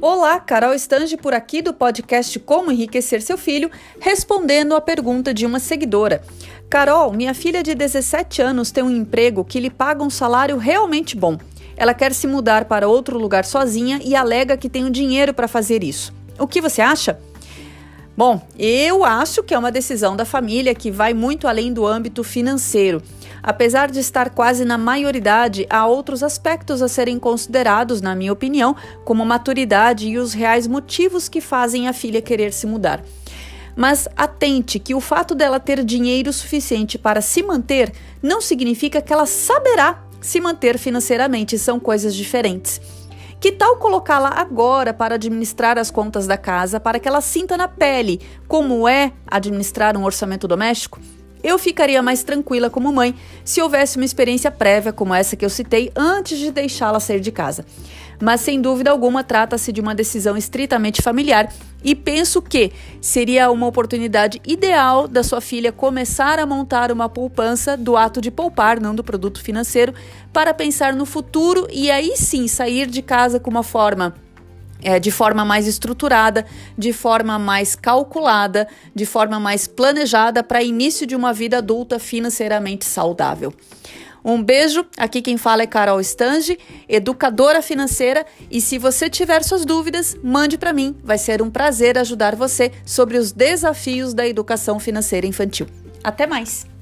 Olá, Carol Estange por aqui do podcast Como Enriquecer Seu Filho, respondendo a pergunta de uma seguidora. Carol, minha filha de 17 anos tem um emprego que lhe paga um salário realmente bom. Ela quer se mudar para outro lugar sozinha e alega que tem o dinheiro para fazer isso. O que você acha? Bom, eu acho que é uma decisão da família que vai muito além do âmbito financeiro. Apesar de estar quase na maioridade, há outros aspectos a serem considerados, na minha opinião, como maturidade e os reais motivos que fazem a filha querer se mudar. Mas atente que o fato dela ter dinheiro suficiente para se manter não significa que ela saberá se manter financeiramente, são coisas diferentes. Que tal colocá-la agora para administrar as contas da casa, para que ela sinta na pele como é administrar um orçamento doméstico? Eu ficaria mais tranquila como mãe se houvesse uma experiência prévia como essa que eu citei antes de deixá-la sair de casa. Mas sem dúvida alguma trata-se de uma decisão estritamente familiar e penso que seria uma oportunidade ideal da sua filha começar a montar uma poupança do ato de poupar, não do produto financeiro, para pensar no futuro e aí sim sair de casa com uma forma é, de forma mais estruturada, de forma mais calculada, de forma mais planejada para início de uma vida adulta financeiramente saudável. Um beijo, aqui quem fala é Carol Stange, educadora financeira, e se você tiver suas dúvidas, mande para mim, vai ser um prazer ajudar você sobre os desafios da educação financeira infantil. Até mais!